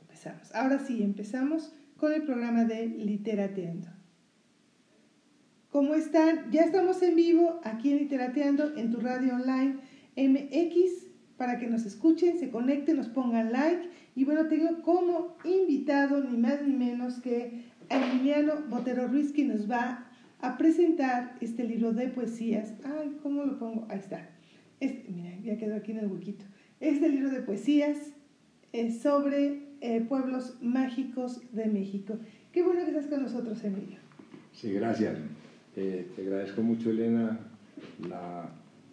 Empezamos. Ahora sí, empezamos con el programa de Literateando. ¿Cómo están? Ya estamos en vivo aquí en Literateando en tu radio online MX para que nos escuchen, se conecten, nos pongan like. Y bueno, tengo como invitado ni más ni menos que a Emiliano Botero Ruiz que nos va a presentar este libro de poesías. Ay, ¿cómo lo pongo? Ahí está. Este, mira, ya quedó aquí en el huequito. Este libro de poesías es sobre eh, pueblos mágicos de México. Qué bueno que estás con nosotros, Emilio. Sí, gracias. Eh, te agradezco mucho, Elena, la,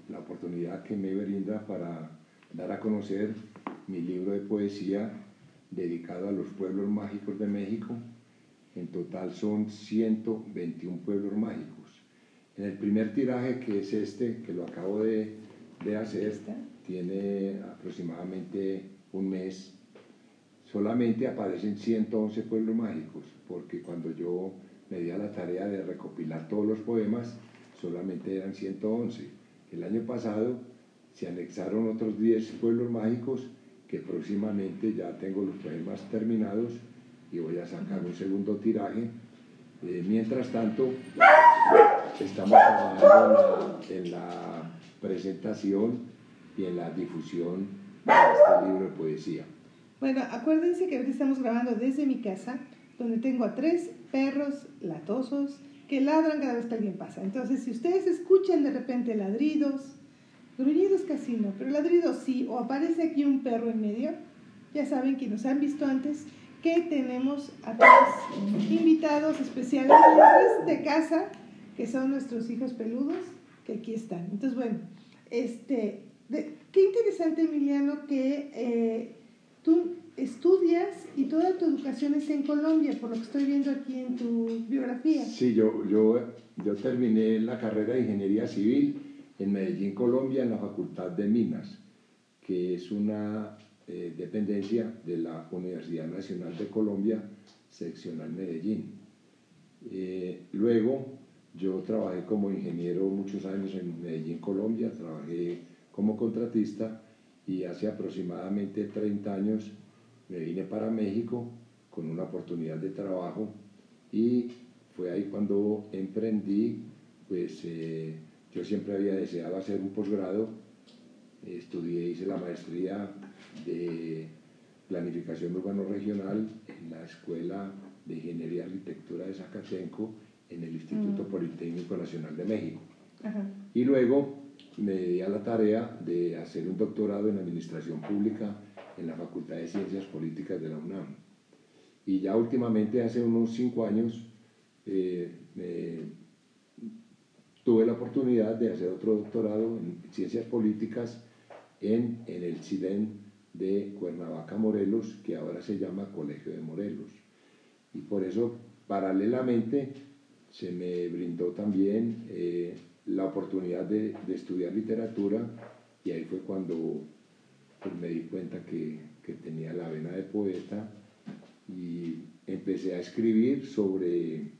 la, oportunidad que me brinda para dar a conocer mi libro de poesía dedicado a los pueblos mágicos de México. En total son 121 pueblos mágicos. En el primer tiraje, que es este, que lo acabo de, de hacer, tiene aproximadamente un mes solamente aparecen 111 pueblos mágicos, porque cuando yo me di a la tarea de recopilar todos los poemas, solamente eran 111. El año pasado se anexaron otros 10 pueblos mágicos que próximamente ya tengo los poemas terminados y voy a sacar un segundo tiraje. Eh, mientras tanto, estamos trabajando en la presentación y en la difusión de este libro de poesía. Bueno, acuérdense que ahorita estamos grabando desde mi casa, donde tengo a tres perros latosos que ladran cada vez que alguien pasa. Entonces, si ustedes escuchan de repente ladridos, gruñidos casi no, pero ladridos sí, o aparece aquí un perro en medio, ya saben que nos han visto antes que tenemos a tres invitados especiales de casa, que son nuestros hijos peludos, que aquí están. Entonces, bueno, este, qué interesante, Emiliano, que eh, tú estudias y toda tu educación es en Colombia, por lo que estoy viendo aquí en tu biografía. Sí, yo, yo, yo terminé la carrera de Ingeniería Civil en Medellín, Colombia, en la Facultad de Minas, que es una eh, dependencia de la Universidad Nacional de Colombia, seccional Medellín. Eh, luego, yo trabajé como ingeniero muchos años en Medellín, Colombia, trabajé como contratista y hace aproximadamente 30 años me vine para México con una oportunidad de trabajo y fue ahí cuando emprendí, pues eh, yo siempre había deseado hacer un posgrado, estudié, hice la maestría de planificación urbano regional en la Escuela de Ingeniería y Arquitectura de Zacatenco en el Instituto mm. Politécnico Nacional de México. Y luego me di a la tarea de hacer un doctorado en Administración Pública en la Facultad de Ciencias Políticas de la UNAM. Y ya últimamente, hace unos cinco años, eh, tuve la oportunidad de hacer otro doctorado en Ciencias Políticas en, en el CIDEN de Cuernavaca, Morelos, que ahora se llama Colegio de Morelos. Y por eso, paralelamente, se me brindó también eh, la oportunidad de, de, estudiar literatura y ahí fue cuando pues, me di cuenta que, que, tenía la vena de poeta y empecé a escribir sobre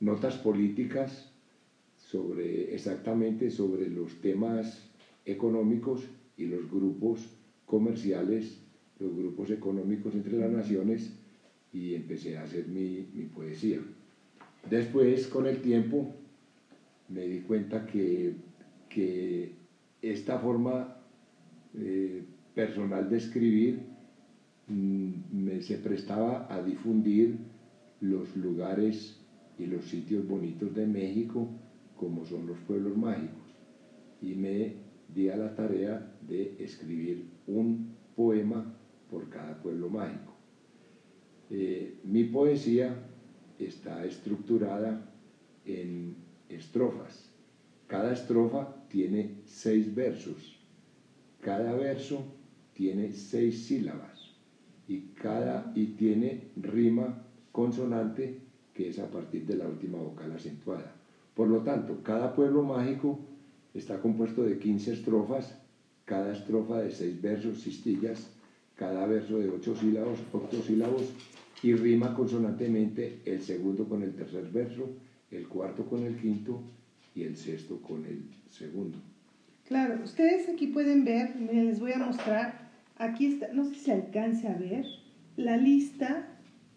notas políticas, sobre exactamente sobre los temas económicos y los grupos comerciales, los grupos económicos entre las naciones y empecé a hacer mi, mi poesía. Después, con el tiempo, me di cuenta que, que esta forma eh, personal de escribir mm, me, se prestaba a difundir los lugares y los sitios bonitos de México como son los pueblos mágicos. Y me di a la tarea de escribir un poema por cada pueblo mágico. Eh, mi poesía está estructurada en estrofas. Cada estrofa tiene seis versos. Cada verso tiene seis sílabas y, cada, y tiene rima consonante que es a partir de la última vocal acentuada. Por lo tanto, cada pueblo mágico está compuesto de 15 estrofas, cada estrofa de seis versos, cistillas, cada verso de ocho sílabos, octosílabos y rima consonantemente el segundo con el tercer verso el cuarto con el quinto y el sexto con el segundo. Claro, ustedes aquí pueden ver, les voy a mostrar aquí está, no sé si se alcance a ver, la lista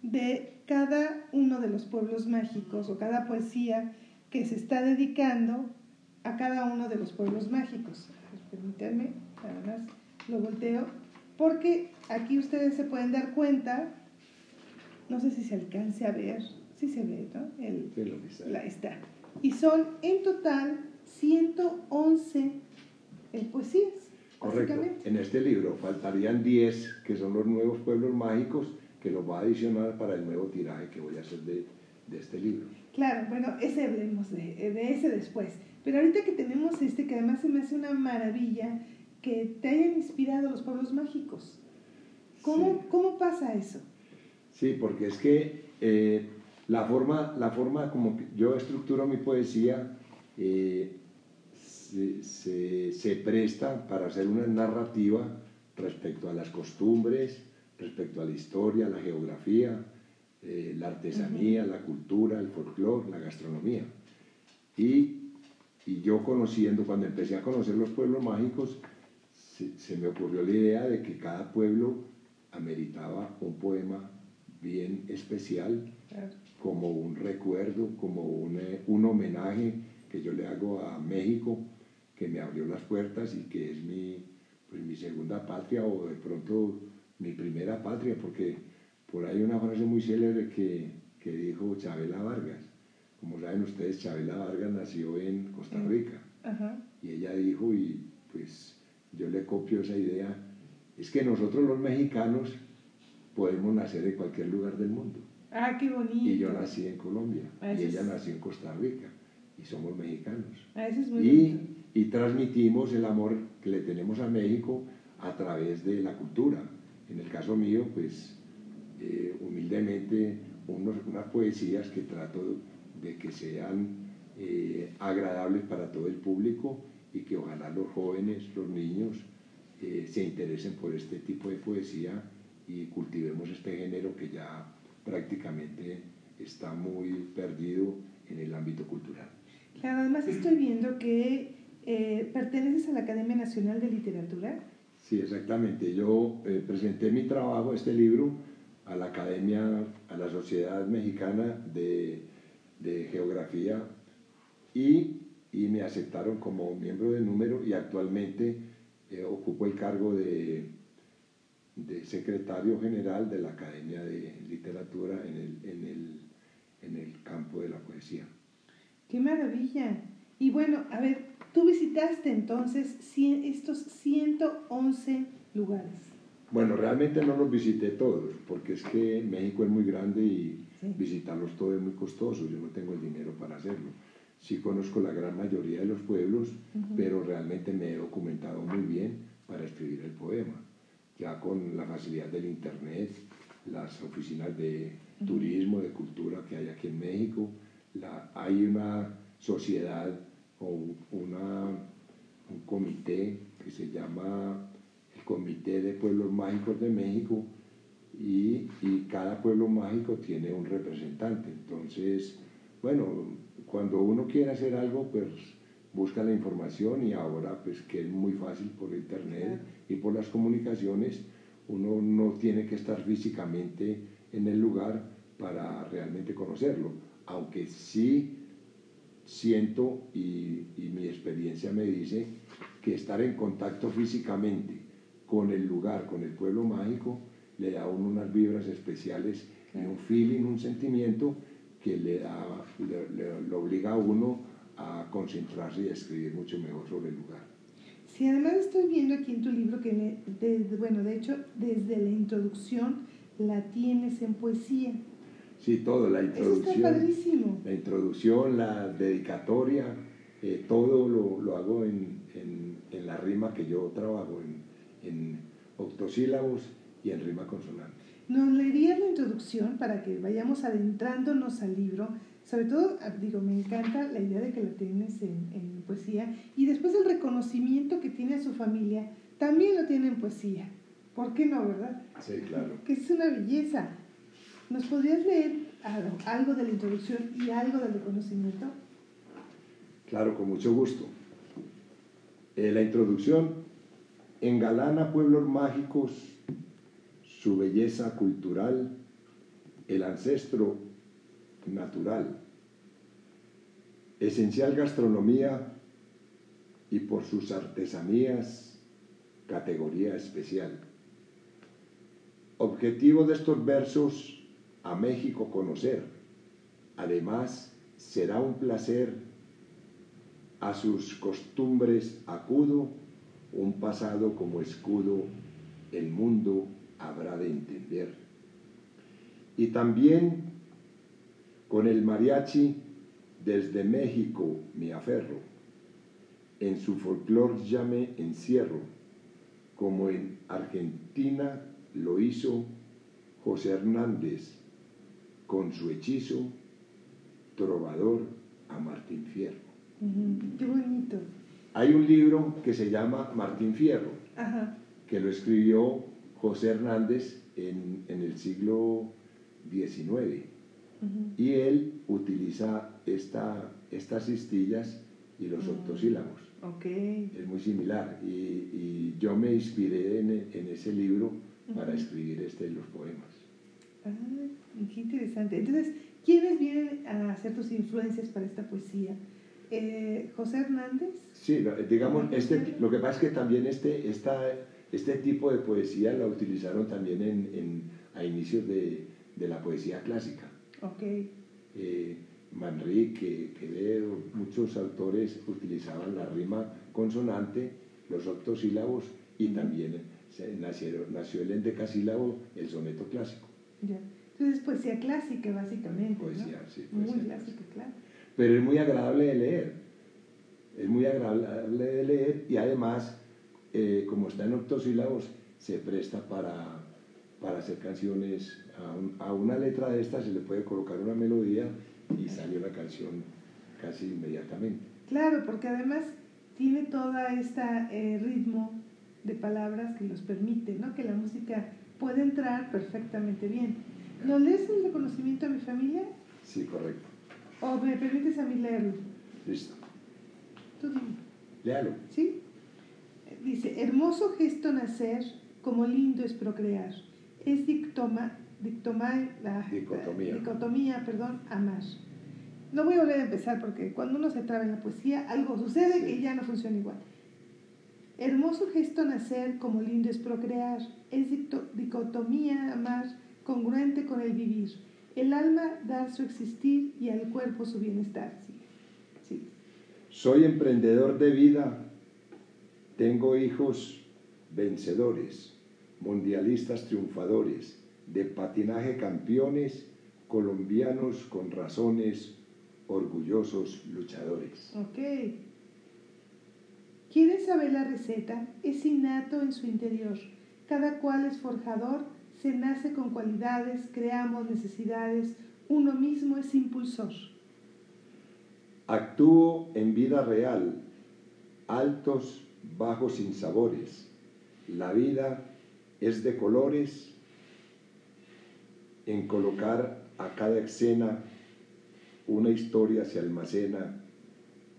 de cada uno de los pueblos mágicos o cada poesía que se está dedicando a cada uno de los pueblos mágicos. Permítanme, nada más lo volteo, porque aquí ustedes se pueden dar cuenta, no sé si se alcance a ver, si se ve, ¿no? El, la, está. Y son en total 111 eh, poesías. Correcto. En este libro faltarían 10, que son los nuevos pueblos mágicos, que los va a adicionar para el nuevo tiraje que voy a hacer de, de este libro. Claro, bueno, ese hablemos de, de, ese después. Pero ahorita que tenemos este, que además se me hace una maravilla que te hayan inspirado los pueblos mágicos. ¿Cómo, ¿cómo pasa eso? Sí, porque es que eh, la, forma, la forma como yo estructuro mi poesía eh, se, se, presta para hacer una narrativa respecto a las costumbres, respecto a la historia, la geografía, eh, la artesanía, la cultura, el folclore, la gastronomía. Y, y, yo conociendo, cuando empecé a conocer los pueblos mágicos, se, me ocurrió la idea de que cada pueblo ameritaba un poema bien especial, como un recuerdo, como un, eh, un homenaje que yo le hago a México, que me abrió las puertas y que es mi, pues, mi segunda patria o de pronto mi primera patria, porque por ahí una frase muy célebre que, que dijo Chabela Vargas. Como saben ustedes, Chabela Vargas nació en Costa Rica. Y ella dijo, y pues yo le copio esa idea, es que nosotros los mexicanos podemos nacer en cualquier lugar del mundo. Ah, qué bonito. Y yo nací en Colombia, ah, y ella nació en Costa Rica, y somos mexicanos. Ah, eso es muy y, y transmitimos el amor que le tenemos a México a través de la cultura. En el caso mío, pues eh, humildemente unos, unas poesías que trato de que sean eh, agradables para todo el público y que ojalá los jóvenes, los niños, eh, se interesen por este tipo de poesía y cultivemos este género que ya prácticamente está muy perdido en el ámbito cultural. Claro, además estoy viendo que perteneces a la Academia Nacional de Literatura. Sí, exactamente. Yo presenté mi trabajo, este libro, a la Academia, a la Sociedad Mexicana de, de Geografía y, y, me aceptaron como miembro de número y actualmente eh, ocupo el cargo de, de, secretario general de la Academia de Literatura en el, en el, en el campo de la poesía. ¡Qué maravilla! Y bueno, a ver, tú visitaste entonces estos 111 lugares. Bueno, realmente no los visité todos, porque es que México es muy grande y visitarlos todos es muy costoso, yo no tengo el dinero para hacerlo. Sí conozco la gran mayoría de los pueblos, pero realmente me he documentado muy bien para escribir el poema. Ya con la facilidad del Internet, las oficinas de turismo, de cultura que hay aquí en México, hay una sociedad o una, un comité que se llama Comité de Pueblos Mágicos de México y, y, cada pueblo mágico tiene un representante. Entonces, bueno, cuando uno quiere hacer algo, pues busca la información y ahora pues que es muy fácil por internet y por las comunicaciones, uno no tiene que estar físicamente en el lugar para realmente conocerlo, aunque sí siento y, y mi experiencia me dice que estar en contacto físicamente con el lugar, con el pueblo mágico, le da a uno unas vibras especiales y un feeling, un sentimiento que le, da, le, obliga a uno a concentrarse y a escribir mucho mejor sobre el lugar. Sí, además estoy viendo aquí en tu libro que, bueno, de hecho, desde la introducción la tienes en poesía. Sí, todo, la introducción. Eso está padrísimo. La introducción, la dedicatoria, eh, todo lo, lo hago en, en, en, la rima que yo trabajo, en, en octosílabos y en rima consonante. ¿Nos leerías la introducción para que vayamos adentrándonos al libro? Sobre todo, ah, digo, me encanta la idea de que lo tienes en, en poesía y después el reconocimiento que tiene a su familia, también lo tiene en poesía. ¿Por qué no, verdad? Sí, claro. Que es una belleza. ¿Nos podrías leer algo, algo de la introducción y algo del reconocimiento? Claro, con mucho gusto. Eh, la introducción engalana pueblos mágicos, su belleza cultural, el ancestro natural, esencial gastronomía y por sus artesanías, categoría especial. Objetivo de estos versos, a México conocer. Además, será un placer, a sus costumbres acudo, un pasado como escudo, el mundo habrá de entender. Y también con el mariachi desde México me aferro, en su folclor ya me encierro, como en Argentina lo hizo José Hernández con su hechizo trovador a Martín Fierro. qué bonito. Hay un libro que se llama Martín Fierro, que lo escribió José Hernández en, el siglo XIX. Y él utiliza esta, estas cistillas y los octosílabos. Okay. Es muy similar. Y, yo me inspiré en, en ese libro para escribir este, los poemas. Ah, qué interesante. Entonces, ¿quiénes vienen a hacer tus influencias para esta poesía? Eh, ¿José Hernández? Sí, digamos, este, lo que pasa es que también este, esta, este tipo de poesía la utilizaron también en, en a inicios de, de, la poesía clásica. Ok. Eh, Manrique, Quevedo, muchos autores utilizaban la rima consonante, los octosílabos y también nacieron, nació el endecasílabo, el soneto clásico. Ya. Entonces, poesía clásica, básicamente. Poesía, sí. muy clásica, claro. Pero es muy agradable de leer. Es muy agradable de leer y además, eh, como está en octosílabos, se presta para, para hacer canciones. A, a, una letra de esta se le puede colocar una melodía y sale la canción casi inmediatamente. Claro, porque además tiene todo este eh, ritmo de palabras que nos permite, ¿no? Que la música puede entrar perfectamente bien. ¿No lees el reconocimiento a mi familia? Sí, correcto. ¿O me permites a mí leerlo? Listo. Tú dime. Léalo. ¿Sí? Dice, hermoso gesto nacer, como lindo es procrear. Es dictoma, dictoma, la, dicotomía. dicotomía, perdón, amar. No voy a volver a empezar porque cuando uno se traba en la poesía, algo sucede que ya no funciona igual. Hermoso gesto nacer, como lindo es procrear, es dicotomía amar, congruente con el vivir. El alma dar su existir y al cuerpo su bienestar. Sí. Soy emprendedor de vida, tengo hijos vencedores, mundialistas triunfadores, de patinaje campeones, colombianos con razones, orgullosos luchadores. Ok. ¿Quieres saber la receta? Es innato en su interior. Cada cual es forjador, se nace con cualidades, creamos necesidades, uno mismo es impulsor. Actúo en vida real, altos, bajos, sabores. La vida es de colores, en colocar a cada escena una historia se almacena,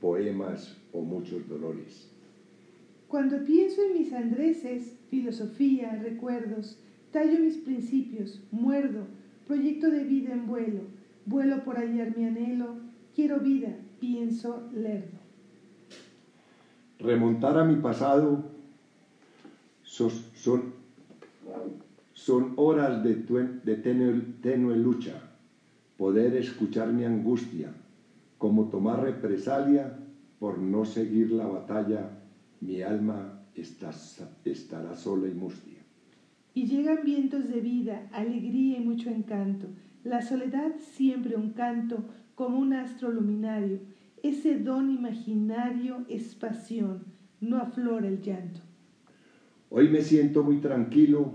poemas o muchos dolores. Cuando pienso en mis andreses, filosofía, recuerdos, tallo mis principios, muerdo, proyecto de vida en vuelo, vuelo por hallar mi anhelo, quiero vida, pienso lerdo. Remontar a mi pasado son, son, horas de, de tenue lucha, poder escuchar mi angustia, como tomar represalia por no seguir la batalla mi alma estará sola y mustia. Y llegan vientos de vida, alegría y mucho encanto. La soledad siempre un canto como un astro luminario. Ese don imaginario es pasión, no aflora el llanto. Hoy me siento muy tranquilo,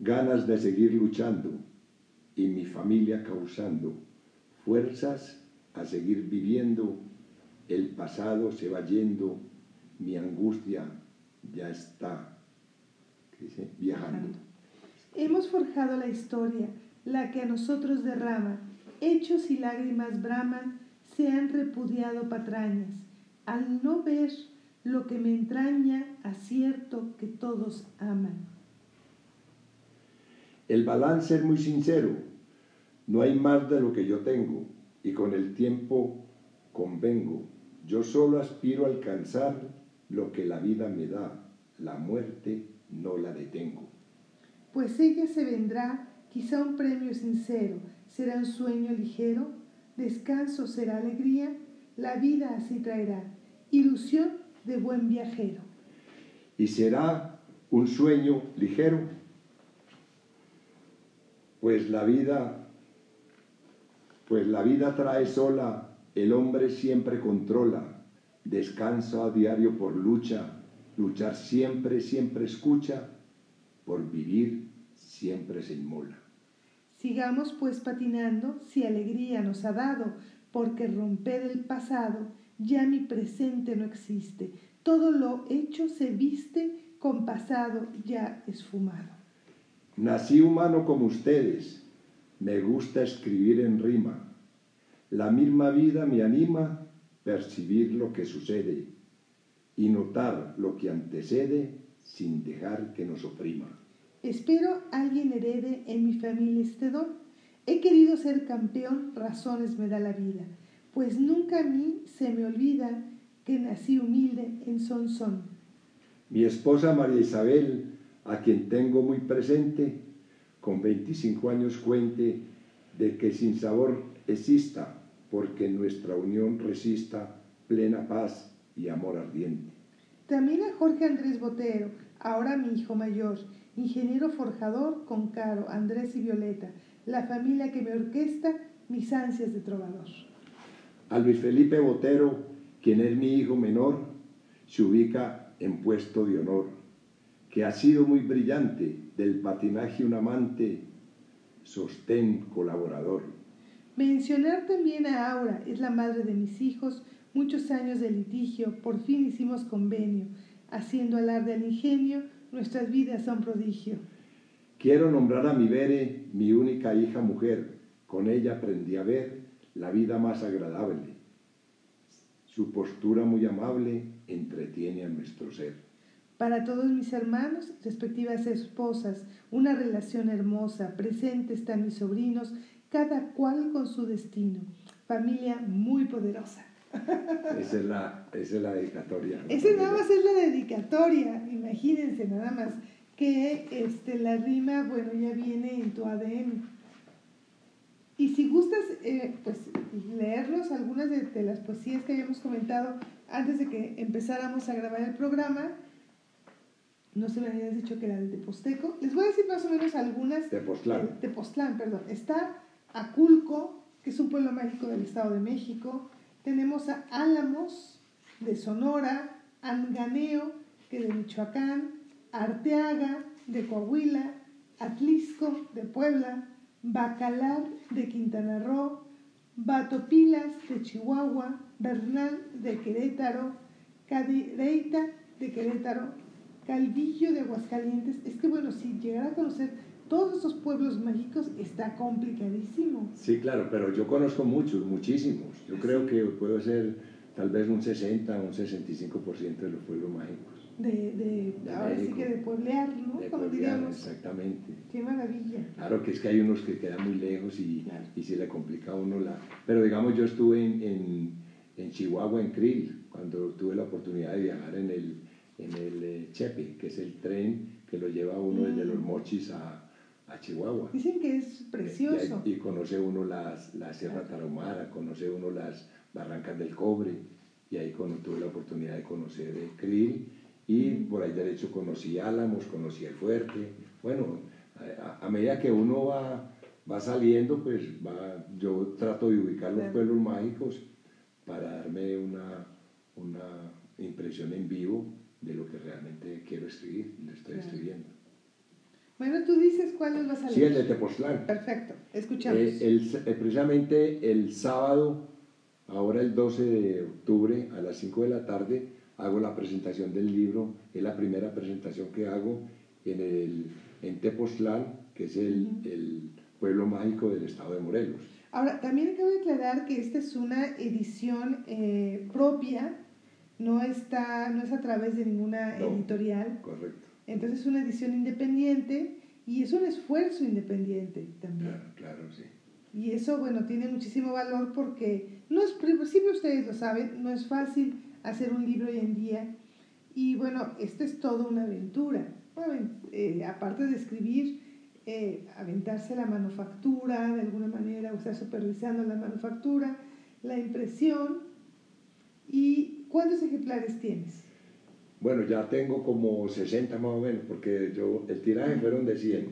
ganas de seguir luchando y mi familia causando fuerzas a seguir viviendo. El pasado se va yendo mi angustia ya está viajando. Hemos forjado la historia, la que a nosotros derrama, hechos y lágrimas braman, se han repudiado patrañas. Al no ver lo que me entraña acierto que todos aman. El balance es muy sincero, no hay más de lo que yo tengo y con el tiempo convengo. Yo solo aspiro a alcanzar lo que la vida me da, la muerte no la detengo. Pues ella se vendrá, quizá un premio sincero, será un sueño ligero, descanso será alegría, la vida así traerá, ilusión de buen viajero. Y será un sueño ligero, pues la vida pues la vida trae sola, el hombre siempre controla, descanso a diario por lucha, luchar siempre, siempre escucha, por vivir siempre se inmola. Sigamos pues patinando si alegría nos ha dado, porque romper el pasado ya mi presente no existe. Todo lo hecho se viste con pasado ya esfumado. Nací humano como ustedes, me gusta escribir en rima. La misma vida me anima percibir lo que sucede y notar lo que antecede sin dejar que nos oprima. Espero alguien herede en mi familia este don. He querido ser campeón, razones me da la vida, pues nunca a mí se me olvida que nací humilde en Sonsón. Mi esposa María Isabel, a quien tengo muy presente, con 25 años cuente de que sin sabor exista, porque nuestra unión resista plena paz y amor ardiente. También a Jorge Andrés Botero, ahora mi hijo mayor, ingeniero forjador con Caro, Andrés y Violeta, la familia que me orquesta mis ansias de trovador. A Luis Felipe Botero, quien es mi hijo menor, se ubica en puesto de honor, que ha sido muy brillante, del patinaje un amante, sostén colaborador. Mencionar también a Aura, es la madre de mis hijos, muchos años de litigio, por fin hicimos convenio, haciendo alarde al ingenio, nuestras vidas son prodigio. Quiero nombrar a mi Bere, mi única hija mujer. Con ella aprendí a ver la vida más agradable. Su postura muy amable entretiene a nuestro ser. Para todos mis hermanos, respectivas esposas, una relación hermosa, presente están mis sobrinos, cada cual con su destino. Familia muy poderosa. Esa es la, esa es la dedicatoria. Esa nada más es la dedicatoria, imagínense nada más que este, la rima, bueno, ya viene en tu ADN. Y si gustas, eh, pues leerlos, algunas de, de, las poesías que habíamos comentado antes de que empezáramos a grabar el programa, no se me habías dicho que era de Teposteco. Les voy a decir más o menos algunas. Tepoztlán. Tepoztlán, perdón. Está Aculco, que es un pueblo mágico del Estado de México. Tenemos a Álamos, de Sonora, Anganeo, que de Michoacán, Arteaga, de Coahuila, Atlisco, de Puebla, Bacalar, de Quintana Roo, Batopilas, de Chihuahua, Bernal, de Querétaro, Cadereyta, de Querétaro, Calvillo, de Aguascalientes. Es que, bueno, si llegara a conocer todos esos pueblos mágicos está complicadísimo. Sí, claro, pero yo conozco muchos, muchísimos. Yo creo que puedo ser tal vez un 60 o un 65% de los pueblos mágicos. De, de, de ahora México. sí que de pueblear, ¿no? De Como pueblear, diríamos. exactamente. Qué maravilla. Claro que es que hay unos que quedan muy lejos y, Claro. y se le complica a uno la... Pero digamos, yo estuve en, en, en Chihuahua, en Krill, cuando tuve la oportunidad de viajar en el, en el eh, Chepe, que es el tren que lo lleva uno desde Mm. Los Mochis a, a Chihuahua. Dicen que es precioso. Y, y conoce uno las, la Sierra Tarahumara, conoce uno las Barrancas del Cobre, y ahí cuando tuve la oportunidad de conocer el Krill, y Mm. por ahí derecho conocí Álamos, conocí el Fuerte. Bueno, a, a medida que uno va, va saliendo, pues va, yo trato de ubicar los pueblos mágicos para darme una, una impresión en vivo de lo que realmente quiero escribir, lo estoy Claro. escribiendo. Bueno, tú dices cuáles vas a Sí, leer. el de Tepoztlán. Perfecto, escuchamos. Eh, el- eh, precisamente el sábado, ahora el 12 de octubre, a las 5 de la tarde, hago la presentación del libro. Es la primera presentación que hago en, el, en Tepoztlán, que es el, el pueblo mágico del estado de Morelos. Ahora, también acabo de aclarar que esta es una edición eh, propia no está, no es a través de ninguna editorial. Correcto. Entonces es una edición independiente y es un esfuerzo independiente también. Claro, claro, sí. Y eso, bueno, tiene muchísimo valor porque no es, siempre ustedes lo saben, no es fácil hacer un libro hoy en día. Y bueno, esto es toda una aventura. Eh, aparte de escribir, eh, aventarse la manufactura de alguna manera, o estar supervisando la manufactura, la impresión. ¿Y cuántos ejemplares tienes? Bueno, ya tengo como 60 más o menos, porque yo, el tiraje fueron de 100.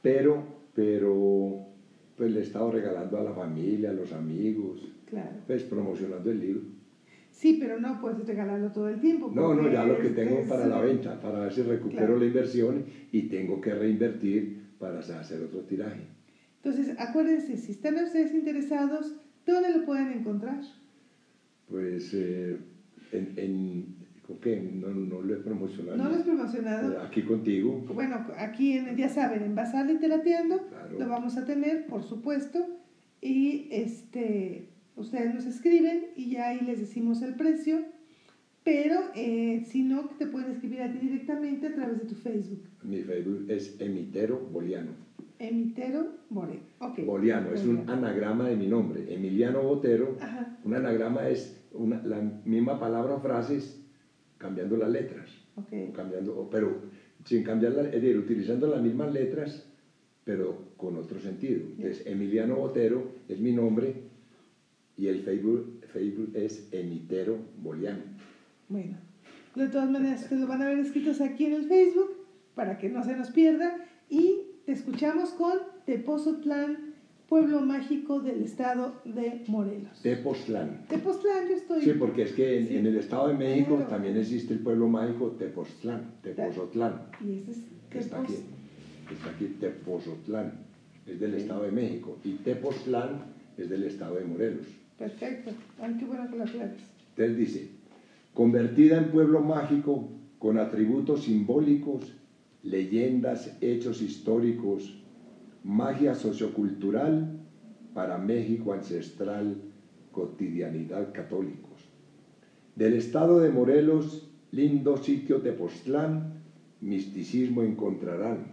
Pero, pero pues le he estado regalando a la familia, a los amigos, claro. pues promocionando el libro. Sí, pero no puedes regalarlo todo el tiempo. No, no, ya lo que tengo para la venta, para ver si recupero la inversión y tengo que reinvertir para hacer otro tiraje. Entonces, acuérdense, si están ustedes interesados, ¿dónde lo pueden encontrar? Pues eh, en, en qué? No, no lo he promocionado. ¿No lo has promocionado? Aquí contigo. Bueno, aquí, en, ya saben, en Basal Literateando lo vamos a tener, por supuesto, y este, ustedes nos escriben y ya ahí les decimos el precio, pero eh, si no, te pueden escribir a ti directamente a través de tu Facebook. Mi Facebook es Emitero Boliano. Emitero Boliano, okay. Boliano, es un anagrama de mi nombre. Emiliano Botero, un anagrama es una, la misma palabra o frases cambiando las letras. Cambiando, pero sin cambiar, es decir, utilizando las mismas letras, pero con otro sentido. Entonces, Emiliano Botero es mi nombre y el Facebook, Facebook es Emitero Boliano. Bueno, de todas maneras, ustedes lo van a ver escritos aquí en el Facebook para que no se nos pierda y te escuchamos con Tepozotlán pueblo mágico del estado de Morelos. Tepoztlán. Tepoztlán, yo estoy. Sí, porque es que en, el estado de México también existe el pueblo mágico Tepoztlán, Tepozotlán. Y ese es que está aquí. Está aquí Tepozotlán, es del estado de México. Y Tepoztlán es del estado de Morelos. Perfecto. Ay, qué bueno que lo aclares. Entonces dice, convertida en pueblo mágico con atributos simbólicos, leyendas, hechos históricos, magia sociocultural para México ancestral, cotidianidad católicos. Del estado de Morelos, lindo sitio Tepoztlán, misticismo encontrarán.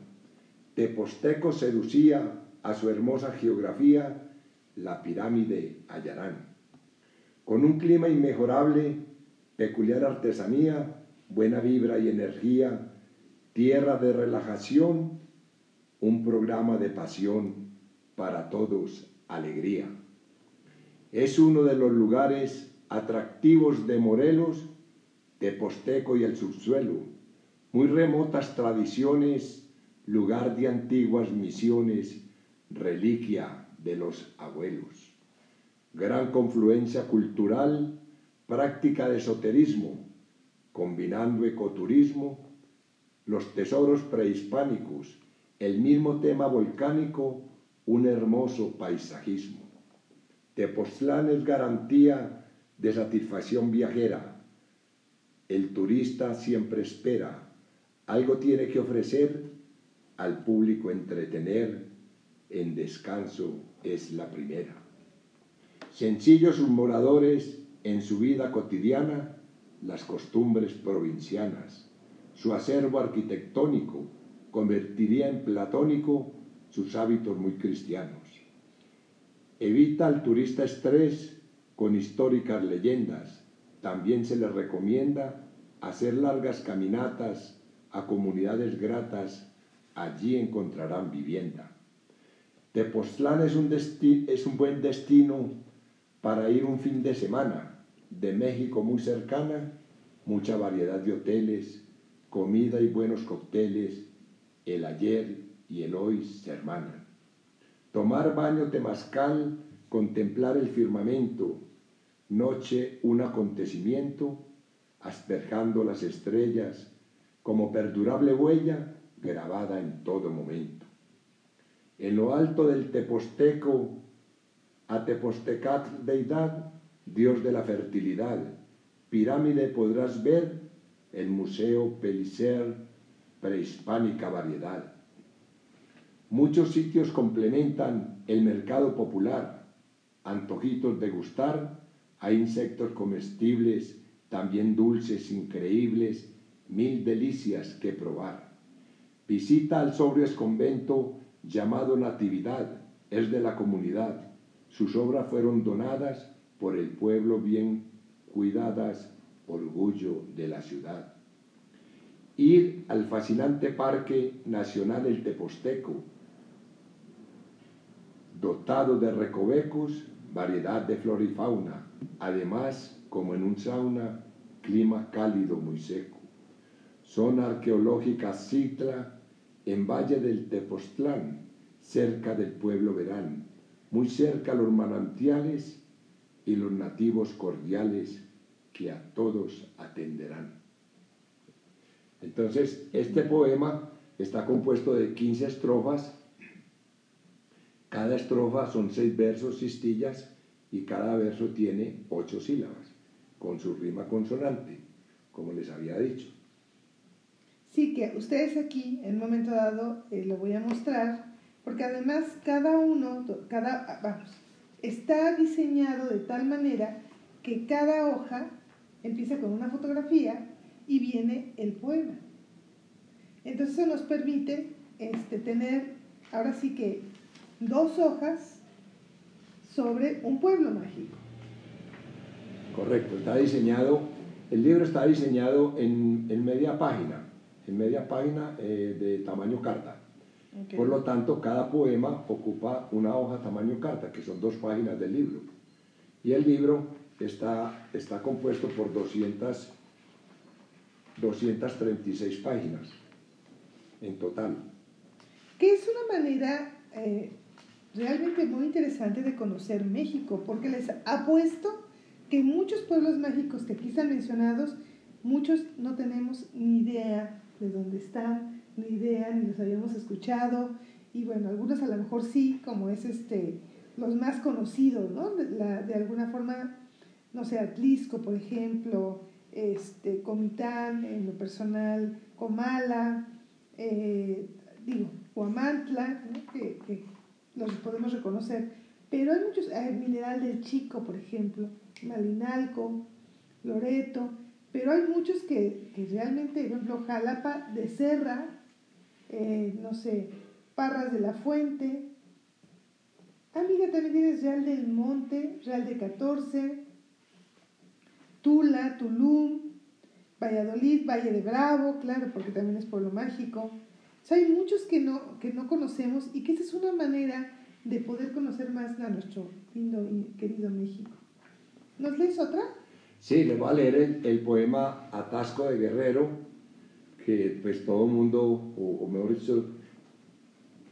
Teposteco seducía a su hermosa geografía, la pirámide hallarán. Con un clima inmejorable, peculiar artesanía, buena vibra y energía, tierra de relajación, un programa de pasión para todos, alegría. Es uno de los lugares atractivos de Morelos, de Posteco y el subsuelo, muy remotas tradiciones, lugar de antiguas misiones, reliquia de los abuelos. Gran confluencia cultural, práctica de esoterismo, combinando ecoturismo, los tesoros prehispánicos, el mismo tema volcánico, un hermoso paisajismo. Tepoztlán es garantía de satisfacción viajera. El turista siempre espera, algo tiene que ofrecer, al público entretener, en descanso es la primera. Sencillos sus moradores en su vida cotidiana, las costumbres provincianas, su acervo arquitectónico, convertiría en platónico sus hábitos muy cristianos. Evita al turista estrés con históricas leyendas. También se le recomienda hacer largas caminatas a comunidades gratas. Allí encontrarán vivienda. Tepoztlán es un, es un buen destino para ir un fin de semana. De México muy cercana, mucha variedad de hoteles, comida y buenos cócteles, el ayer y el hoy se hermanan. Tomar baño temazcal, contemplar el firmamento, noche un acontecimiento, asperjando las estrellas, como perdurable huella grabada en todo momento. En lo alto del Teposteco, a Tepostecat deidad, Dios de la fertilidad, pirámide podrás ver el Museo Pelicer prehispánica variedad. Muchos sitios complementan el mercado popular, antojitos de gustar, hay insectos comestibles también dulces, increíbles, mil delicias que probar. Visita al sobrio convento llamado Natividad, es de la comunidad. Sus obras fueron donadas por el pueblo bien cuidadas, orgullo de la ciudad. Ir al fascinante Parque Nacional El Teposteco, dotado de recovecos, variedad de flora y fauna, además, como en un sauna, clima cálido muy seco. Zona arqueológica Citla, en Valle del Tepoztlán, cerca del pueblo Verán, muy cerca los manantiales y los nativos cordiales que a todos atenderán. Entonces, este poema está compuesto de 15 estrofas cada estrofa son seis versos cistillas y cada verso tiene ocho sílabas, con su rima consonante, como les había dicho. Sí, que ustedes aquí, en un momento dado, eh, lo voy a mostrar, porque además cada uno, cada, vamos, está diseñado de tal manera que cada hoja empieza con una fotografía y viene el poema. Entonces eso nos permite este, tener, ahora sí que dos hojas sobre un pueblo mágico. Correcto, está diseñado, el libro está diseñado en, media página, en media página eh, de tamaño carta. Por lo tanto, cada poema ocupa una hoja tamaño carta, que son dos páginas del libro. Y el libro está, está compuesto por 200, 236 páginas en total. Que es una manera eh, realmente muy interesante de conocer México, porque les apuesto que muchos pueblos mágicos que aquí están mencionados, muchos no tenemos ni idea de dónde están, ni idea, ni los habíamos escuchado, y bueno, algunos a lo mejor sí, como es este, los más conocidos, ¿no? De, de alguna forma, no sé, Atlisco, por ejemplo, este, Comitán, en lo personal, Comala, eh, digo, Huamantla, que, que los podemos reconocer. Pero hay muchos, Mineral del Chico, por ejemplo, Malinalco, Loreto, pero hay muchos que, que realmente, por ejemplo, Jalapa de Serra, eh, no sé, Parras de la Fuente. Amiga, también tienes Real del Monte, Real de 14, Tula, Tulum, Valladolid, Valle de Bravo, claro, porque también es pueblo mágico hay muchos que no, que no conocemos y que esa es una manera de poder conocer más a nuestro lindo y querido México. ¿Nos lees otra? Sí, le voy a leer el, poema Atasco de Guerrero, que pues todo el mundo, o, mejor dicho,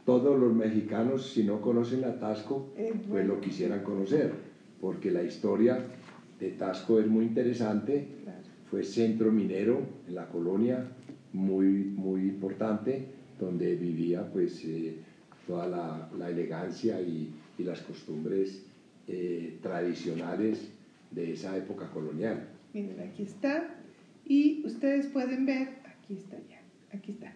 todos los mexicanos, si no conocen Atasco, eh, pues lo quisieran conocer, porque la historia de Tasco es muy interesante. Fue centro minero en la colonia, muy, muy importante donde vivía pues eh, toda la, elegancia y, las costumbres eh, tradicionales de esa época colonial. Miren, aquí está. Y ustedes pueden ver, aquí está ya, aquí está.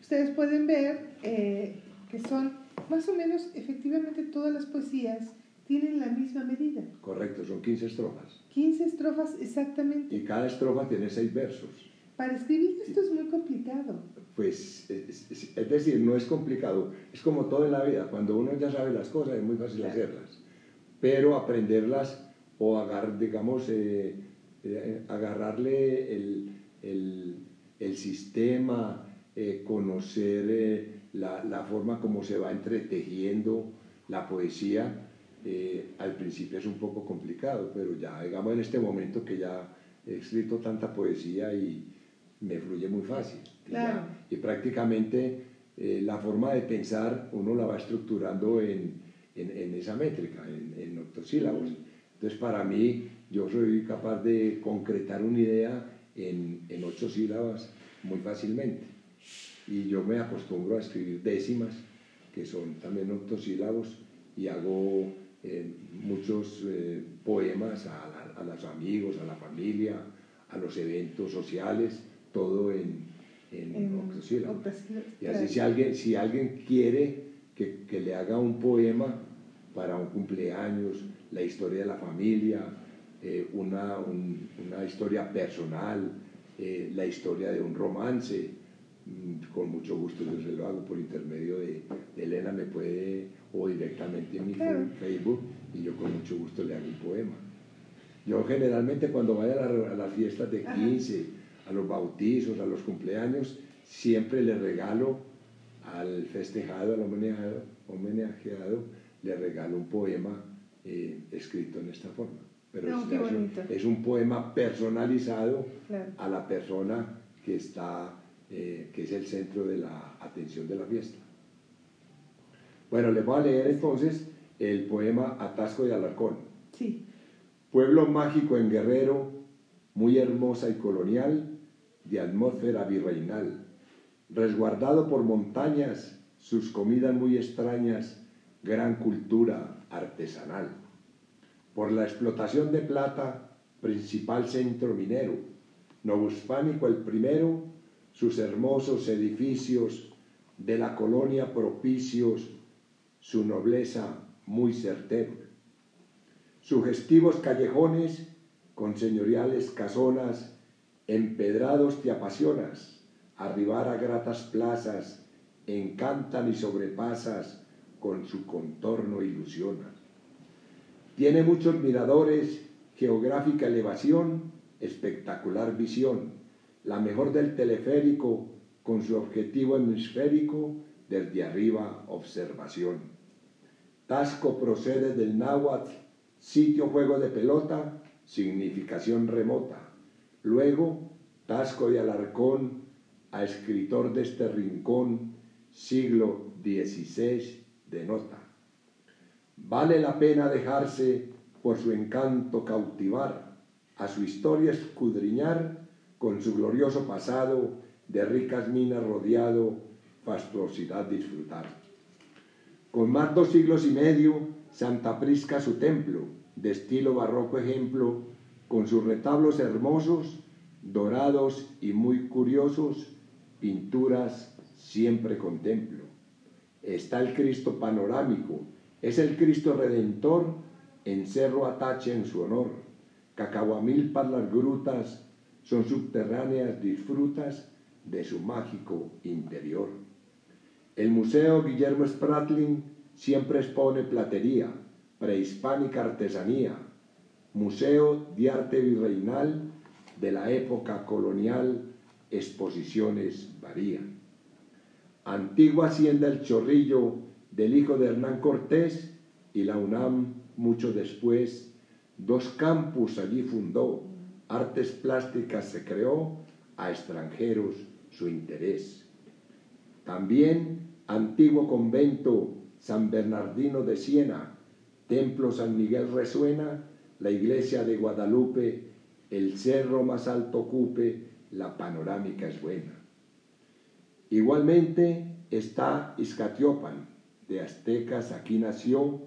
Ustedes pueden ver eh, que son más o menos, efectivamente, todas las poesías tienen la misma medida. Correcto, son 15 estrofas. 15 estrofas exactamente. Y cada estrofa tiene 6 versos. Para escribir esto es muy complicado. Pues es, decir, no es complicado, es como todo en la vida, cuando uno ya sabe las cosas es muy fácil hacerlas, pero aprenderlas o agar, digamos, eh, eh, agarrarle el, el, el sistema, eh, conocer la, la, forma como se va entretejiendo la poesía, al principio es un poco complicado, pero ya, digamos, en este momento que ya he escrito tanta poesía y me fluye muy fácil. Y, prácticamente eh, la forma de pensar uno la va estructurando en, en, esa métrica, en, en octosílabos. Entonces, para mí, yo soy capaz de concretar una idea en, en ocho sílabas muy fácilmente. Y yo me acostumbro a escribir décimas, que son también octosílabos, y hago eh, muchos eh, poemas a, a, los amigos, a la familia, a los eventos sociales, todo en, en, Y así si alguien, si alguien quiere que, que, le haga un poema para un cumpleaños, la historia de la familia, eh, una, una, historia personal, eh, la historia de un romance. Mm, con mucho gusto yo se lo hago por intermedio de, Elena, me puede, o directamente en mi Facebook, y yo con mucho gusto le hago un poema. Yo generalmente cuando vaya a, las fiestas de 15, a los bautizos, a los cumpleaños, siempre le regalo al festejado, al homenajeado, homenajeado le regalo un poema eh, escrito en esta forma. Pero es, un, poema personalizado a la persona que está, eh, que es el centro de la atención de la fiesta. Bueno, les voy a leer entonces el poema Atasco de Alarcón. Sí. Pueblo mágico en Guerrero, muy hermosa y colonial, de atmósfera virreinal, resguardado por montañas, sus comidas muy extrañas, gran cultura artesanal. Por la explotación de plata, principal centro minero, novohispánico el primero, sus hermosos edificios de la colonia propicios, su nobleza muy certero. Sugestivos callejones con señoriales casonas, empedrados te apasionas, arribar a gratas plazas, encantan y sobrepasas con su contorno ilusiona. Tiene muchos miradores, geográfica elevación, espectacular visión, la mejor del teleférico con su objetivo hemisférico desde arriba observación. Tasco procede del náhuatl, sitio juego de pelota, significación remota. Luego, Tasco de Alarcón, a escritor de este rincón, siglo XVI denota. Vale la pena dejarse por su encanto cautivar, a su historia escudriñar con su glorioso pasado, de ricas minas rodeado, fastuosidad disfrutar. Con más dos siglos y medio, Santa Prisca su templo, de estilo barroco ejemplo, con sus retablos hermosos, dorados y muy curiosos, pinturas siempre contemplo. Está el Cristo panorámico, es el Cristo Redentor en Cerro Atache en su honor. Cacahuamilpas las grutas son subterráneas disfrutas de su mágico interior. El Museo Guillermo Spratling siempre expone platería, prehispánica artesanía, Museo de Arte Virreinal de la época colonial, exposiciones varían. Antigua hacienda El Chorrillo del hijo de Hernán Cortés y la UNAM mucho después, dos campus allí fundó, artes plásticas se creó, a extranjeros su interés. También antiguo convento San Bernardino de Siena, templo San Miguel resuena, la iglesia de Guadalupe, el cerro más alto cupe, la panorámica es buena. Igualmente está Izcatiopan, de aztecas aquí nació,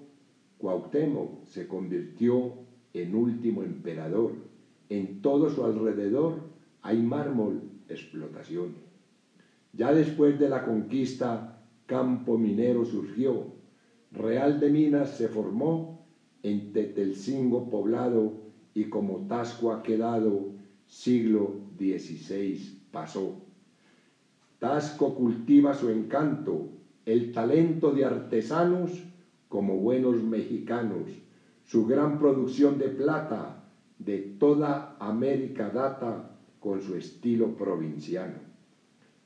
Cuauhtémoc se convirtió en último emperador. En todo su alrededor hay mármol, explotación. Ya después de la conquista, campo minero surgió, Real de Minas se formó, en Tetelcingo poblado y como Tasco ha quedado, siglo XVI pasó. Tasco cultiva su encanto, el talento de artesanos como buenos mexicanos, su gran producción de plata de toda América data con su estilo provinciano.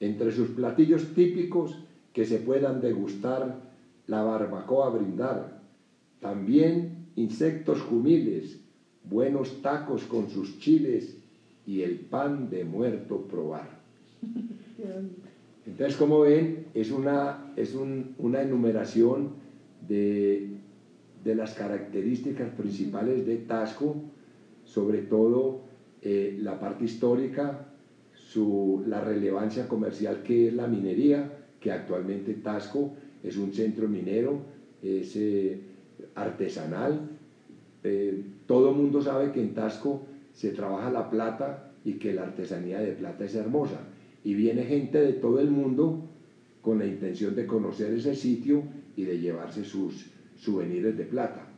Entre sus platillos típicos que se puedan degustar, la barbacoa brindar, también insectos jumiles, buenos tacos con sus chiles y el pan de muerto probar. Entonces, como ven, es una, es una enumeración de, las características principales de Tasco, sobre todo eh, la parte histórica, su, la relevancia comercial que es la minería, que actualmente Tasco es un centro minero, es eh, artesanal. Eh, todo el mundo sabe que en Tasco se trabaja la plata y que la artesanía de plata es hermosa y viene gente de todo el mundo con la intención de conocer ese sitio y de llevarse sus souvenirs de plata.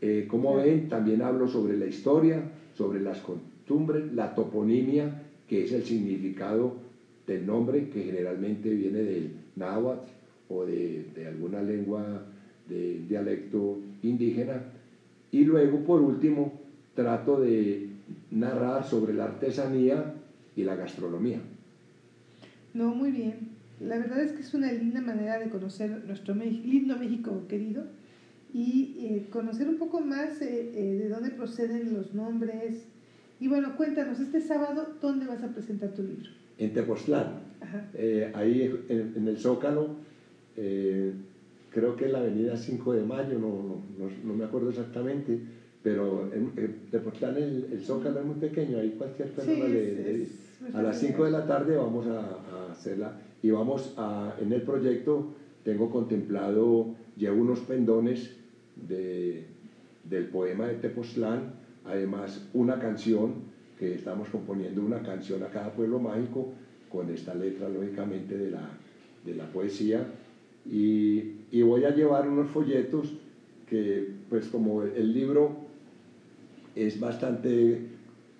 Eh, como ven, también hablo sobre la historia, sobre las costumbres, la toponimia, que es el significado del nombre, que generalmente viene del náhuatl o de, de alguna lengua de dialecto indígena. Y luego, por último, trato de narrar sobre la artesanía y la gastronomía. No, muy bien. La verdad es que es una linda manera de conocer nuestro lindo México querido y eh, conocer un poco más eh, eh, de dónde proceden los nombres. Y bueno, cuéntanos, este sábado, ¿dónde vas a presentar tu libro? En Tepoztlán, ahí en, el Zócalo, creo que es la avenida 5 de Mayo, no, no, no me acuerdo exactamente, pero en, Tepoztlán el, el, Zócalo es muy pequeño, ahí cualquier persona le, A las 5 de la tarde vamos a, a hacerla y vamos a, en el proyecto tengo contemplado, llevo unos pendones de, del poema de Tepoztlán, además una canción, que estamos componiendo una canción a cada pueblo mágico, con esta letra lógicamente de la, de la poesía, y, y, voy a llevar unos folletos que pues como el libro es bastante,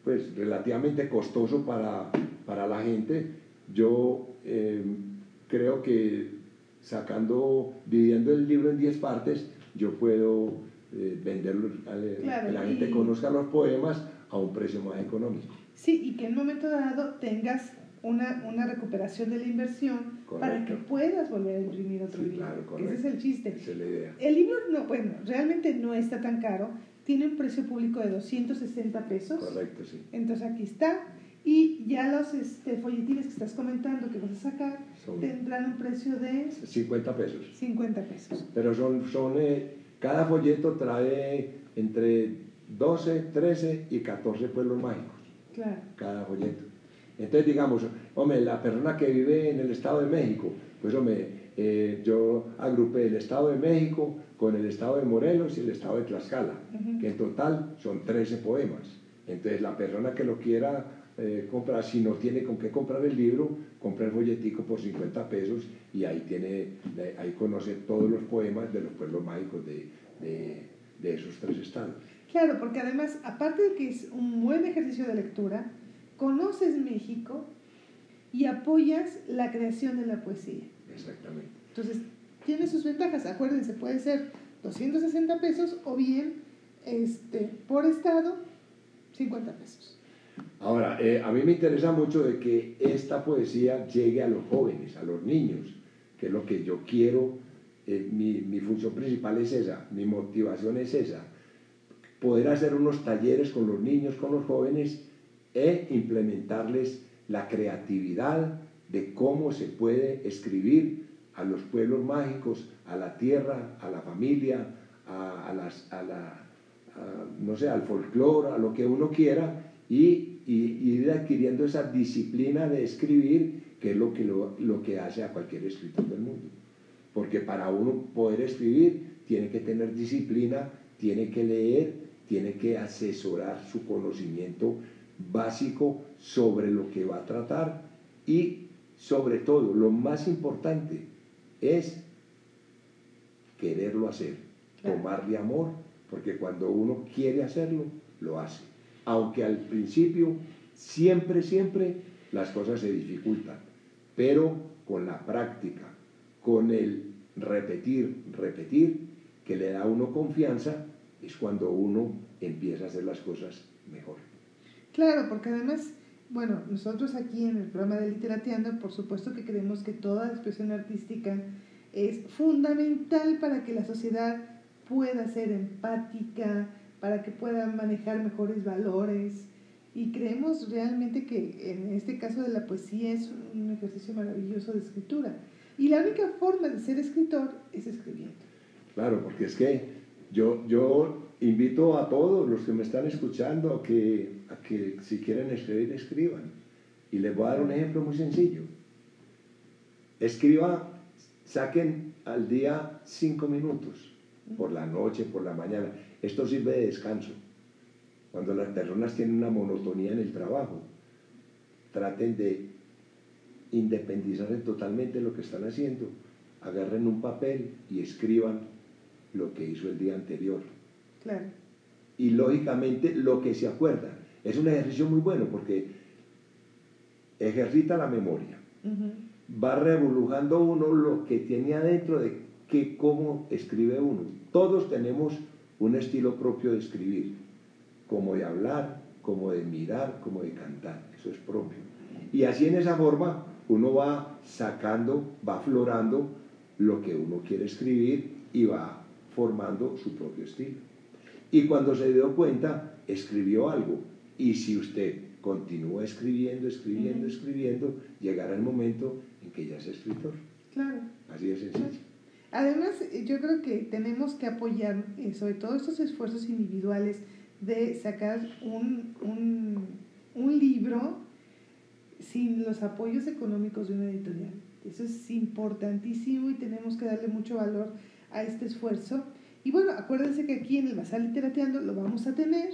pues relativamente costoso para, para la gente, yo eh, creo que sacando, dividiendo el libro en 10 partes, yo puedo eh, venderlo, que la gente conozca los poemas a un precio más económico. Sí, y que en un momento dado tengas una, una recuperación de la inversión para que puedas volver a imprimir otro libro. Ese es el chiste. Esa es la idea. El libro, no, bueno, realmente no está tan caro. Tiene un precio público de 260 pesos. Correcto, sí. Entonces aquí está. Y ya los este, folletines que estás comentando que vas a sacar tendrán un precio de 50 pesos. 50 pesos. Pero son, son eh, cada folleto trae entre 12, 13 y 14 pueblos mágicos. Claro. Cada folleto. Entonces, digamos, hombre, la persona que vive en el Estado de México, pues, hombre, eh, yo agrupé el Estado de México con el Estado de Morelos y el Estado de Tlaxcala, que en total son 13 poemas. Entonces, la persona que lo quiera eh, comprar, si no tiene con qué comprar el libro, compra el folletico por 50 pesos y ahí, tiene, ahí conoce todos los poemas de los pueblos mágicos de, de, esos tres estados. Claro, porque además, aparte de que es un buen ejercicio de lectura, conoces México y apoyas la creación de la poesía. Exactamente. Entonces, tiene sus ventajas. Acuérdense, puede ser 260 pesos o bien este, por estado 50 pesos. Ahora, eh, a mí me interesa mucho de que esta poesía llegue a los jóvenes, a los niños, que es lo que yo quiero, eh, mi, mi, función principal es esa, mi motivación es esa, poder hacer unos talleres con los niños, con los jóvenes e implementarles la creatividad de cómo se puede escribir a los pueblos mágicos, a la tierra, a la familia, a, las, a la, no sé, al folclore, a lo que uno quiera, y, ir adquiriendo esa disciplina de escribir, que es lo que, lo, que hace a cualquier escritor del mundo. Porque para uno poder escribir tiene que tener disciplina, tiene que leer, tiene que asesorar su conocimiento básico sobre lo que va a tratar y sobre todo, lo más importante es quererlo hacer, tomarle amor, porque cuando uno quiere hacerlo, lo hace. Aunque al principio siempre, siempre las cosas se dificultan, pero con la práctica, con el repetir, repetir, que le da a uno confianza, es cuando uno empieza a hacer las cosas mejor. Claro, porque además, bueno, nosotros aquí en el programa de Literateando, por supuesto que creemos que toda expresión artística es fundamental para que la sociedad pueda ser empática, para que puedan manejar mejores valores. Y creemos realmente que en este caso de la poesía es un ejercicio maravilloso de escritura. Y la única forma de ser escritor es escribiendo. Claro, porque es que yo, yo invito a todos los que me están escuchando a que, a que si quieren escribir, escriban. Y les voy a dar un ejemplo muy sencillo. Escriba, saquen al día cinco minutos, por la noche, por la mañana esto sirve de descanso. Cuando las personas tienen una monotonía en el trabajo, traten de independizarse totalmente de lo que están haciendo. Agarren un papel y escriban lo que hizo el día anterior. Claro. Y lógicamente lo que se acuerda. Es un ejercicio muy bueno porque ejercita la memoria. Va revolujando uno lo que tiene adentro de que cómo escribe uno. Todos tenemos un estilo propio de escribir, como de hablar, como de mirar, como de cantar. Eso es propio. Y así en esa forma uno va sacando, va aflorando lo que uno quiere escribir y va formando su propio estilo. Y cuando se dio cuenta, escribió algo. Y si usted continúa escribiendo, escribiendo, escribiendo, llegará el momento en que ya es escritor. Claro. Así es sencillo. Además, yo creo que tenemos que apoyar, eh, sobre todo estos esfuerzos individuales, de sacar un, un, un libro sin los apoyos económicos de una editorial. Eso es importantísimo y tenemos que darle mucho valor a este esfuerzo. Y bueno, acuérdense que aquí en el Basal Literateando lo vamos a tener.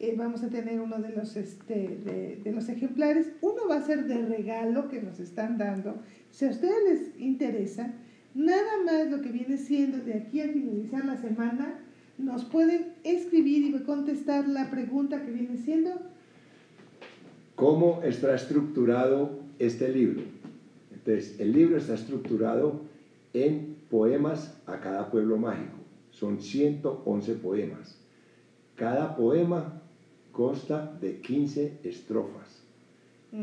Eh, vamos a tener uno de los, este, de, los ejemplares. Uno va a ser de regalo que nos están dando. Si a ustedes les interesa, nada más lo que viene siendo de aquí a finalizar la semana, nos pueden escribir y contestar la pregunta que viene siendo. ¿Cómo está estructurado este libro? Entonces, el libro está estructurado en poemas a cada pueblo mágico. Son 111 poemas. Cada poema consta de 15 estrofas.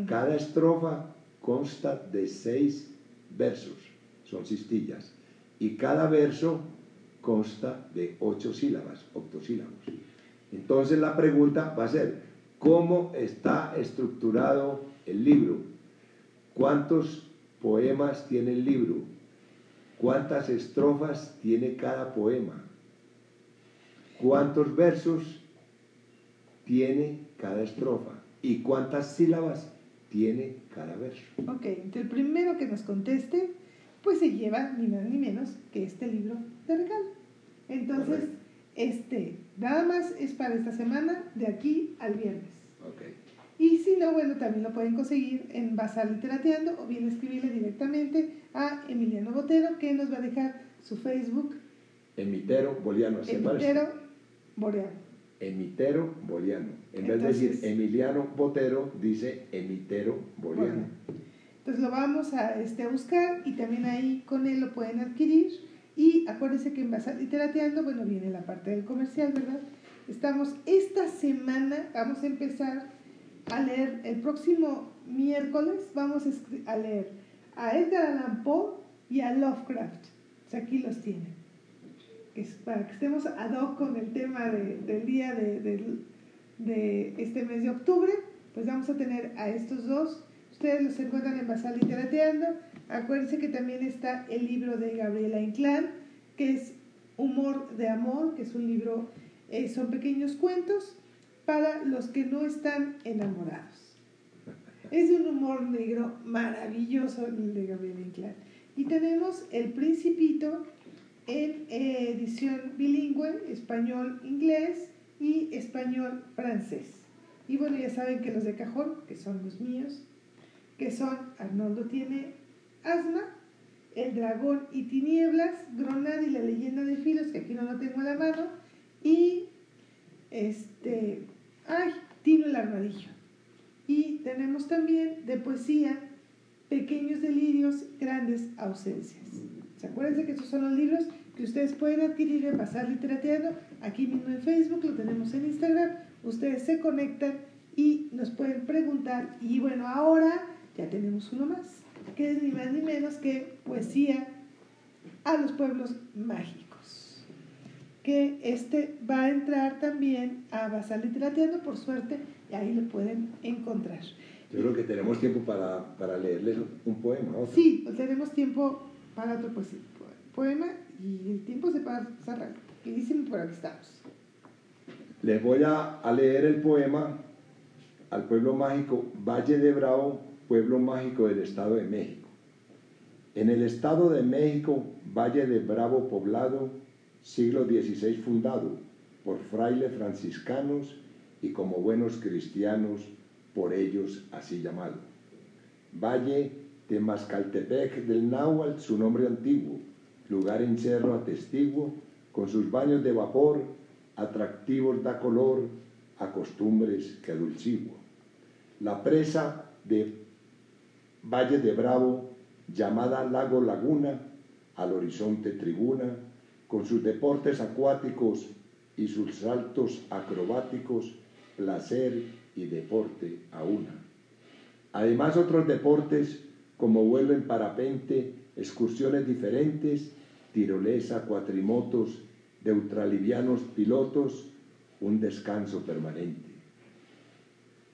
Cada estrofa consta de 6 versos, son cistillas. Y cada verso consta de 8 sílabas, octosílabos. Entonces la pregunta va a ser, ¿cómo está estructurado el libro? ¿Cuántos poemas tiene el libro, cuántas estrofas tiene cada poema, cuántos versos tiene cada estrofa y cuántas sílabas tiene cada verso. Ok, entonces el primero que nos conteste, pues se lleva ni más ni menos que este libro de regalo. Entonces, este, nada más es para esta semana, de aquí al viernes. Okay. Y si no, bueno, también lo pueden conseguir en Basal Literateando o bien escribirle directamente a Emiliano Botero, que nos va a dejar su Facebook. Emitero Boliano. Emitero Boliano. Emitero Boliano. En vez de decir Emiliano Botero, dice Emitero Boliano. Entonces lo vamos a, este, a buscar y también ahí con él lo pueden adquirir. Y acuérdense que en Basal Literateando, bueno, viene la parte del comercial, ¿verdad? Estamos esta semana, vamos a empezar a leer el próximo miércoles, vamos a leer a Edgar Allan Poe y a Lovecraft. O sea, aquí los tienen. Para que estemos ad hoc con el tema de, del día de, de, de, este mes de octubre, pues vamos a tener a estos dos. Ustedes los encuentran en Basal Literateando. Acuérdense que también está el libro de Gabriela Inclán, que es Humor de Amor, que es un libro, eh, son pequeños cuentos para los que no están enamorados. Es un humor negro maravilloso el de Gabriel Inclán. Y tenemos El Principito en edición bilingüe, español-inglés y español-francés. Y bueno, ya saben que los de cajón, que son los míos, que son Arnoldo tiene asma, El dragón y tinieblas, Gronad y la leyenda de Filos, que aquí no lo tengo a la mano, y este, ay, Tino el Armadillo. Y tenemos también de poesía Pequeños Delirios, Grandes Ausencias. ¿Se acuerdan que estos son los libros que ustedes pueden adquirir en Pasar Literateando? Aquí mismo en Facebook, lo tenemos en Instagram. Ustedes se conectan y nos pueden preguntar. Y bueno, ahora ya tenemos uno más, que es ni más ni menos que poesía a los pueblos mágicos que este va a entrar también a Basal Literateando, por suerte, y ahí lo pueden encontrar. Yo creo que tenemos tiempo para, para leerles un poema. ¿otro? Sí, tenemos tiempo para otro poema y el tiempo se pasa rapidísimo, por aquí estamos. Les voy a, a leer el poema al pueblo mágico Valle de Bravo, pueblo mágico del Estado de México. En el Estado de México, Valle de Bravo poblado, siglo XVI fundado por frailes franciscanos y como buenos cristianos, por ellos así llamado. Valle de Mascaltepec del Náhuatl, su nombre antiguo, lugar en cerro atestiguo, con sus baños de vapor, atractivos da color a costumbres que adulcivo. La presa de Valle de Bravo, llamada Lago Laguna, al horizonte tribuna, con sus deportes acuáticos y sus saltos acrobáticos, placer y deporte a una. Además otros deportes como vuelo en parapente, excursiones diferentes, tirolesa, cuatrimotos, de ultralivianos pilotos, un descanso permanente.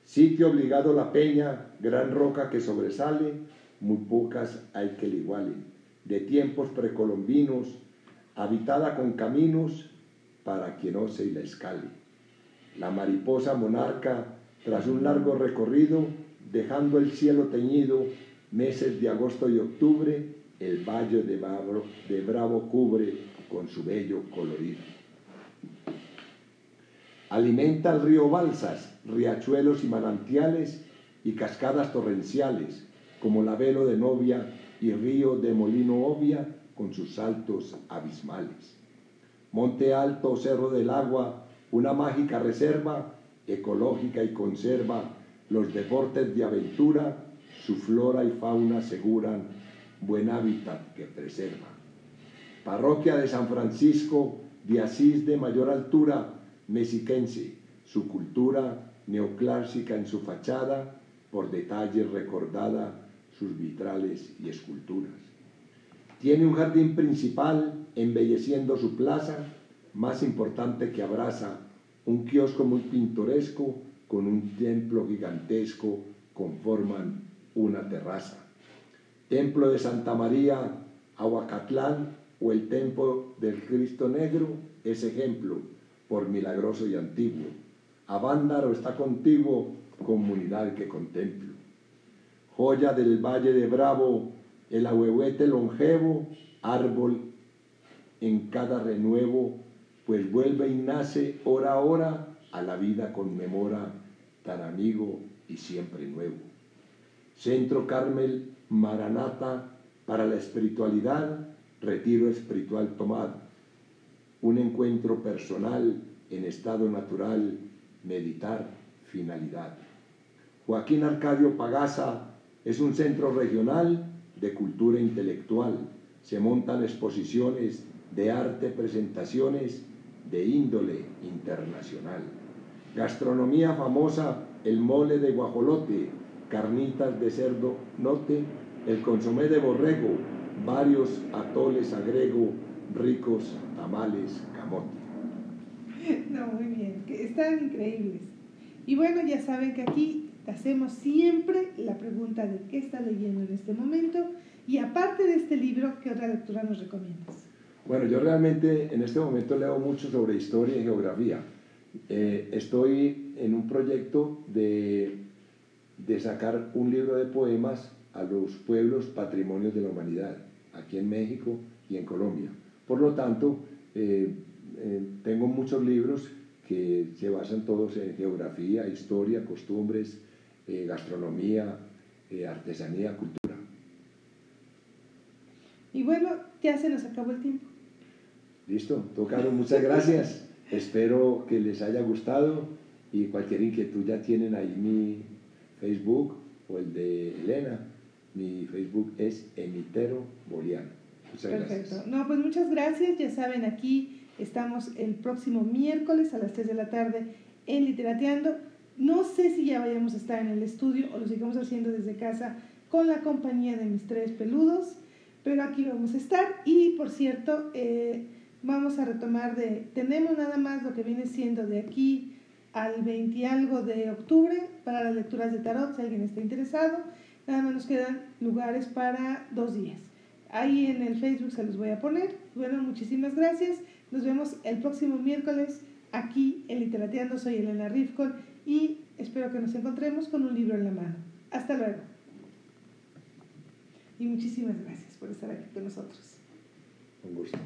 Sitio obligado la peña, gran roca que sobresale, muy pocas hay que le igualen, de tiempos precolombinos, habitada con caminos para quien ose y la escale. La mariposa monarca, tras un largo recorrido, dejando el cielo teñido, meses de agosto y octubre, el valle de Bravo, de Bravo cubre con su bello colorido. Alimenta el río balsas, riachuelos y manantiales y cascadas torrenciales, como la velo de novia y río de molino obvia con sus saltos abismales. Monte Alto, Cerro del Agua, una mágica reserva ecológica y conserva los deportes de aventura, su flora y fauna aseguran buen hábitat que preserva. Parroquia de San Francisco de Asís de mayor altura, mexiquense, su cultura neoclásica en su fachada, por detalles recordada sus vitrales y esculturas. Tiene un jardín principal embelleciendo su plaza, más importante que abraza, un kiosco muy pintoresco con un templo gigantesco conforman una terraza. Templo de Santa María, Aguacatlán, o el templo del Cristo Negro es ejemplo por milagroso y antiguo. Avándaro está contigo, comunidad que contemplo. Joya del Valle de Bravo, el ahuehuete longevo, árbol en cada renuevo, pues vuelve y nace hora a hora, a la vida conmemora, tan amigo y siempre nuevo. Centro Carmel Maranata para la espiritualidad, retiro espiritual tomado, un encuentro personal en estado natural, meditar, finalidad. Joaquín Arcadio Pagasa es un centro regional de cultura intelectual. Se montan exposiciones de arte, presentaciones de índole internacional. Gastronomía famosa, el mole de guajolote, carnitas de cerdo note, el consomé de borrego, varios atoles agrego, ricos tamales camote. No, muy bien, están increíbles. Y bueno, ya saben que aquí hacemos siempre la pregunta de qué está leyendo en este momento y aparte de este libro, ¿qué otra lectura nos recomiendas? Bueno, yo realmente en este momento leo mucho sobre historia y geografía. Eh, estoy en un proyecto de, de sacar un libro de poemas a los pueblos patrimonios de la humanidad aquí en México y en Colombia. Por lo tanto, eh, eh, tengo muchos libros que se basan todos en geografía, historia, costumbres, eh, gastronomía, artesanía, cultura. Y bueno, ya se nos acabó el tiempo. Listo, tocaron, muchas gracias. Espero que les haya gustado y cualquier inquietud ya tienen ahí mi Facebook o el de Elena mi Facebook es Emitero Boliano. Muchas Perfecto. No, pues muchas gracias. Ya saben, aquí estamos el próximo miércoles a las 3 de la tarde en Literateando. No sé si ya vayamos a estar en el estudio o lo sigamos haciendo desde casa con la compañía de mis tres peludos, pero aquí vamos a estar. Y por cierto, eh, vamos a retomar de, tenemos nada más lo que viene siendo de aquí al 20 algo de octubre para las lecturas de tarot, si alguien está interesado. Nada más nos quedan lugares para dos días. Ahí en el Facebook se los voy a poner. Bueno, muchísimas gracias. Nos vemos el próximo miércoles aquí en Literateando. Soy Elena Rifkon y espero que nos encontremos con un libro en la mano. Hasta luego. Y muchísimas gracias por estar aquí con nosotros. Un gusto.